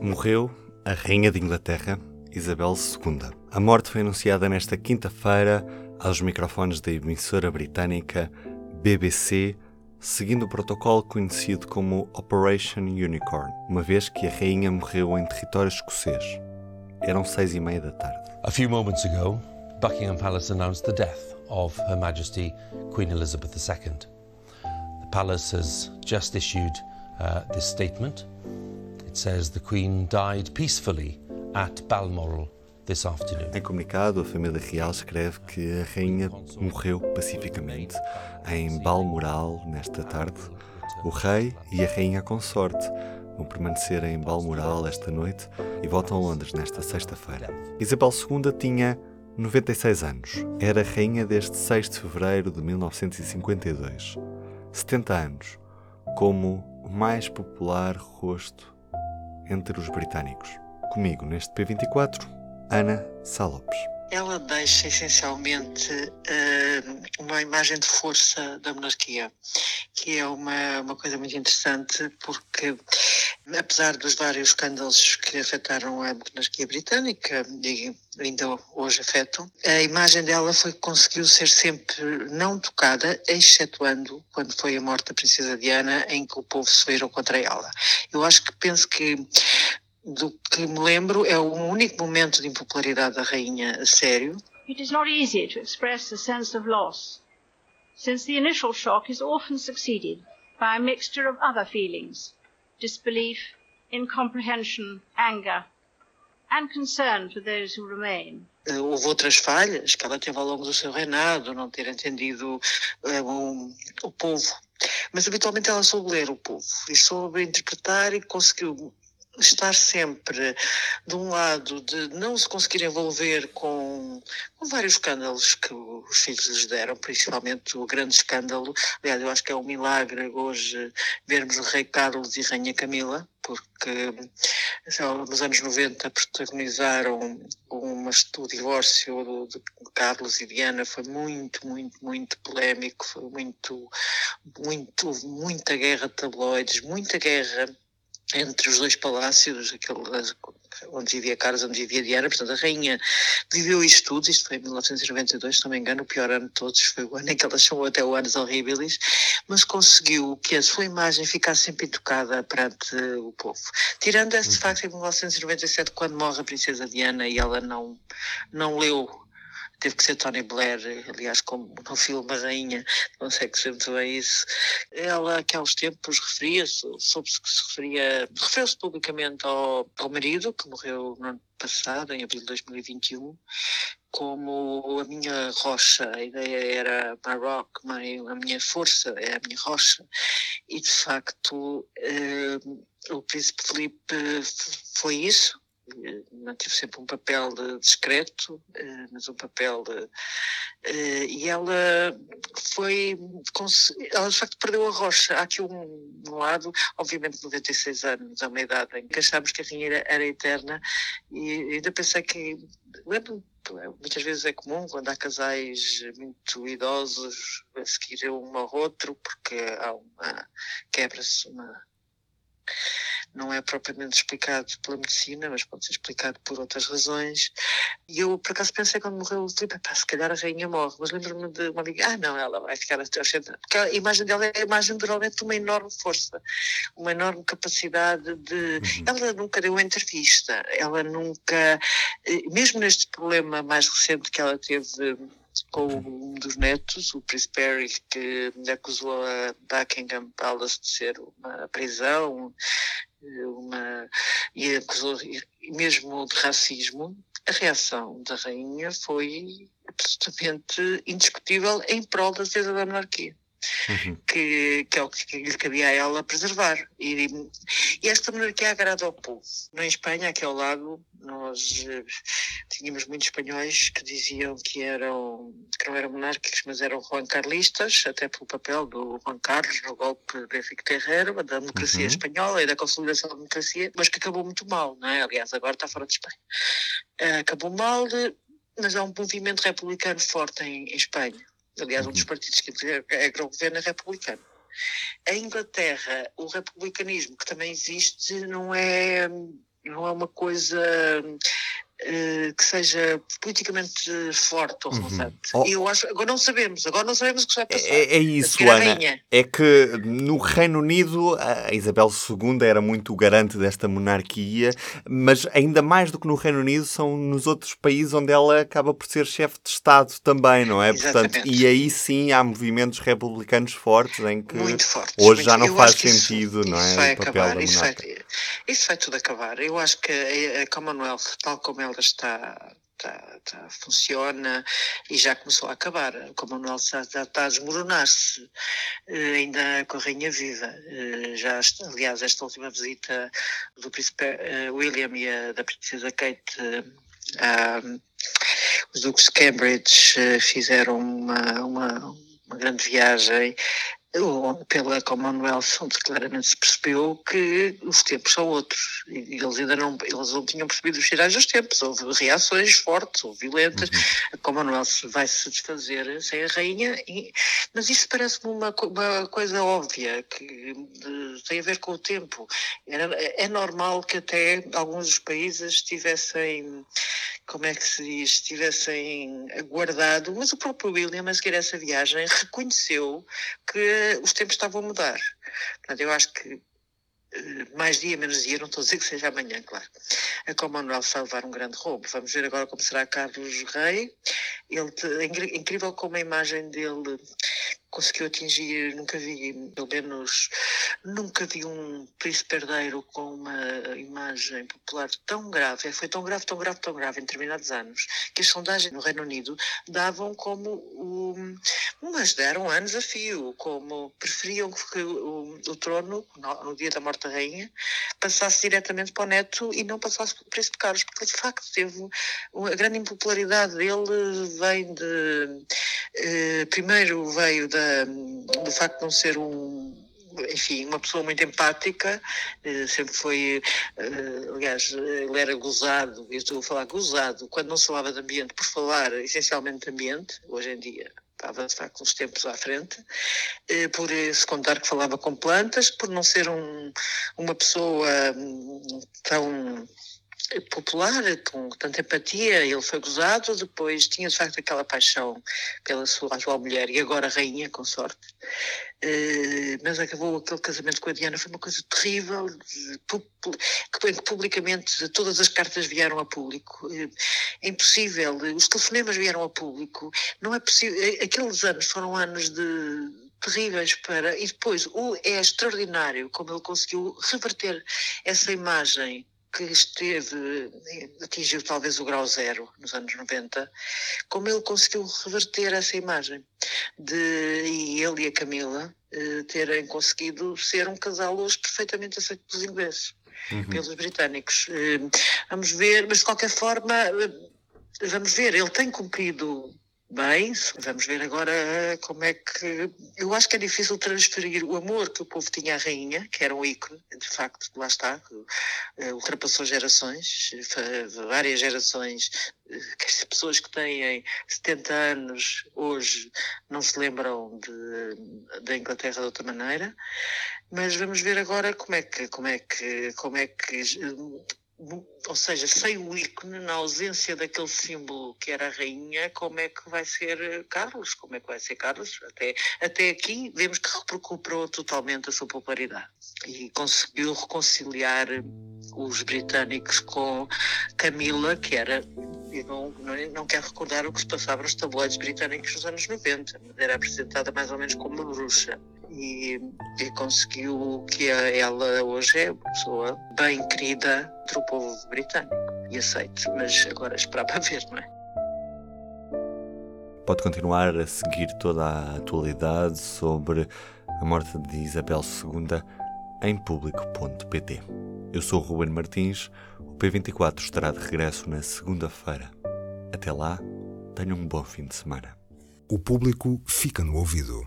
Morreu a Rainha de Inglaterra, Isabel II. A morte foi anunciada nesta quinta-feira aos microfones da emissora britânica BBC, seguindo o protocolo conhecido como Operation Unicorn, uma vez que a rainha morreu em território escocês. Eram seis e meia da tarde. A few moments ago, Buckingham Palace announced the death of Her Majesty Queen Elizabeth II. The palace has just issued uh, this statement. It says the Queen died peacefully at Balmoral. Em comunicado, a família real escreve que a rainha morreu pacificamente em Balmoral nesta tarde. O rei e a rainha consorte vão permanecer em Balmoral esta noite e voltam a Londres nesta sexta-feira. Isabel II tinha 96 anos. Era rainha desde 6 de fevereiro de 1952. 70 anos, como o mais popular rosto entre os britânicos. Comigo neste P24, Ana Salopes. Ela deixa essencialmente uh, uma imagem de força da monarquia, que é uma, uma coisa muito interessante porque, apesar dos vários escândalos que afetaram a monarquia britânica e ainda hoje afetam, a imagem dela foi que conseguiu ser sempre não tocada, excetuando quando foi a morte da princesa Diana, em que o povo se virou contra ela. Eu acho que penso que do que me lembro, é o único momento de impopularidade da rainha a sério. It is not easy to express a sense of loss, since the initial shock is often succeeded by a mixture of other feelings, disbelief, incomprehension, anger, and concern for those who remain. Houve outras falhas que ela teve ao longo do seu reinado, não ter entendido um, o povo. Mas habitualmente ela soube ler o povo e soube interpretar e conseguiu estar sempre de um lado de não se conseguir envolver com, com vários escândalos que os filhos lhes deram, principalmente o grande escândalo. Aliás, eu acho que é um milagre hoje vermos o Rei Carlos e Rainha Camila, porque nos anos 90 protagonizaram uma, o divórcio de Carlos e Diana foi muito, muito, muito polémico, foi muito, muito, muita guerra de tabloides, muita guerra entre os dois palácios, aquele, onde vivia Carlos, onde vivia Diana, portanto a rainha viveu isto tudo, isto foi em 1992, se não me engano, o pior ano de todos, foi o ano em que ela chamou até o Anos Horribilis, mas conseguiu que a sua imagem ficasse sempre intocada perante o povo. Tirando esse uhum. facto em 1997, quando morre a princesa Diana e ela não, não leu teve que ser Tony Blair, aliás, como no filme Rainha, não sei que muito bem isso. Ela, aqueles tempos, referia-se, soube-se que se referia, referiu-se publicamente ao, ao marido, que morreu no ano passado, em abril de 2021, como a minha rocha, a ideia era my rock, my, a minha força, é a minha rocha, e de facto eh, o príncipe Felipe foi isso, mantive sempre um papel discreto, eh, mas um papel. Eh, e ela foi. Ela de facto perdeu a rocha. Há aqui um, um lado, obviamente, 96 anos, é uma idade em que achámos que a rainha era eterna, e ainda pensei que. Lembro muitas vezes é comum quando há casais muito idosos a seguir um ao outro, porque há uma. quebra-se uma não é propriamente explicado pela medicina, mas pode ser explicado por outras razões. E eu, por acaso, pensei quando morreu o Filipe, pá, se calhar a rainha morre, mas lembro-me de uma amiga, ah, não, ela vai ficar até aos Porque a imagem dela é a imagem de realmente de uma enorme força, uma enorme capacidade de. Uhum. Ela nunca deu uma entrevista, ela nunca, eh, mesmo neste problema mais recente que ela teve com um dos netos, o Príncipe Harry, que acusou a Buckingham Palace de ser uma prisão uma, e acusou mesmo de racismo, a reação da rainha foi absolutamente indiscutível em prol da defesa da monarquia uhum. que, que é o que lhe cabia a ela preservar. E, e esta monarquia agrada ao povo. Na Espanha, aqui ao lado, nós uh, tínhamos muitos espanhóis que diziam que eram que não eram monárquicos, mas eram Juan Carlistas, até pelo papel do Juan Carlos no golpe de Henrique Terreiro, da democracia uhum. espanhola e da consolidação da democracia, mas que acabou muito mal, não é? Aliás, agora está fora de Espanha. Uh, acabou mal, mas há um movimento republicano forte em, em Espanha Aliás, um dos uhum. partidos que integram o governo é republicano. Em Inglaterra, o republicanismo, que também existe, não é não é uma coisa eh, que seja politicamente forte ou Uhum. relevante. Oh. E eu acho, agora não sabemos, agora não sabemos o que vai passar. É, é isso, Ana. rainha. É que no Reino Unido a Isabel II era muito garante desta monarquia, mas ainda mais do que no Reino Unido são nos outros países onde ela acaba por ser chefe de Estado também, não é? Portanto, Exatamente. e aí sim há movimentos republicanos fortes em que fortes. hoje já não faz que isso- sentido, não isso é? Vai o papel acabar, da isso, vai. Isso vai tudo acabar. Eu acho que a, Commonwealth, tal como ela está, está, está- funciona e já começou a acabar. A Commonwealth já, já está a desmoronar-se, eh, ainda com a Rainha Viva. Eh, já, está- aliás, esta última visita do Príncipe eh, William e a, da Princesa Kate. a- os Duques de Cambridge fizeram uma, uma, uma grande viagem pela Commonwealth, onde claramente se percebeu que os tempos são outros. E eles ainda não, eles não tinham percebido os sinais dos tempos. Houve reações fortes ou violentas. A Commonwealth vai se desfazer sem a rainha, e- mas isso parece-me uma, uma coisa óbvia, que de- tem a ver com o tempo. Era- é normal que até alguns dos países tivessem como é que se diz, tivessem aguardado, mas o próprio William, a seguir a essa viagem, reconheceu que os tempos estavam a mudar. Portanto, eu acho que eh, mais dia, menos dia, não estou a dizer que seja amanhã, claro. A Commonwealth vai levar um grande roubo. Vamos ver agora como será Carlos Rei. Ele, é incrível como a imagem dele conseguiu atingir, nunca vi, pelo menos, nunca vi um príncipe herdeiro com uma imagem popular tão grave. Foi tão grave, tão grave, tão grave em determinados anos, que as sondagens no Reino Unido davam como o, mas deram anos a fio, como preferiam que o, o trono, no, no dia da morte da rainha, passasse diretamente para o neto e não passasse pelo príncipe Carlos, porque de facto teve a grande impopularidade dele vem de eh, primeiro veio da, do facto de não ser um enfim, uma pessoa muito empática, eh, sempre foi, eh, aliás, ele era gozado, eu estou a falar gozado, quando não se falava de ambiente, por falar essencialmente de ambiente, hoje em dia estava de facto uns tempos à frente, eh, por se contar que falava com plantas, por não ser um, uma pessoa hum, tão popular, com tanta empatia, ele foi gozado, depois tinha de facto aquela paixão pela sua atual mulher e agora rainha, com sorte. Eh, mas acabou aquele casamento com a Diana, foi uma coisa terrível, que, publicamente todas as cartas vieram a público. Eh, É impossível, os telefonemas vieram a público, não é possível, eh, aqueles anos foram anos de terríveis para, e depois o, é extraordinário como ele conseguiu reverter essa imagem que esteve, eh, atingiu talvez o grau zero nos anos 90, como ele conseguiu reverter essa imagem de e ele e a Camila eh, terem conseguido ser um casal hoje perfeitamente aceito pelos ingleses, pelos britânicos. Eh, vamos ver, mas de qualquer forma, eh, vamos ver, ele tem cumprido bem, vamos ver agora eh, como é que. Eu acho que é difícil transferir o amor que o povo tinha à rainha, que era um ícone, de facto, lá está, eh, ultrapassou gerações, várias gerações, eh, que as pessoas que têm 70 anos hoje não se lembram de, da Inglaterra de outra maneira, mas vamos ver agora como é que, como é que, como é que ou seja, sem o ícone, na ausência daquele símbolo que era a rainha, como é que vai ser eh, Carlos? Como é que vai ser Carlos? Até, até aqui vemos que recuperou totalmente a sua popularidade e conseguiu reconciliar os britânicos com Camila, que era. Eu não, não, não quero recordar o que se passava nos tabloides britânicos nos anos 90, mas era apresentada mais ou menos como uma bruxa. E, e conseguiu que a- ela hoje é uma pessoa bem querida entre o povo britânico e aceite, mas agora esperar para ver, não é? Pode continuar a seguir toda a atualidade sobre a morte de Isabel II em público.pt. Eu sou o Ruben Martins, o P24 estará de regresso na segunda-feira. Até lá, tenham um bom fim de semana. O público fica no ouvido.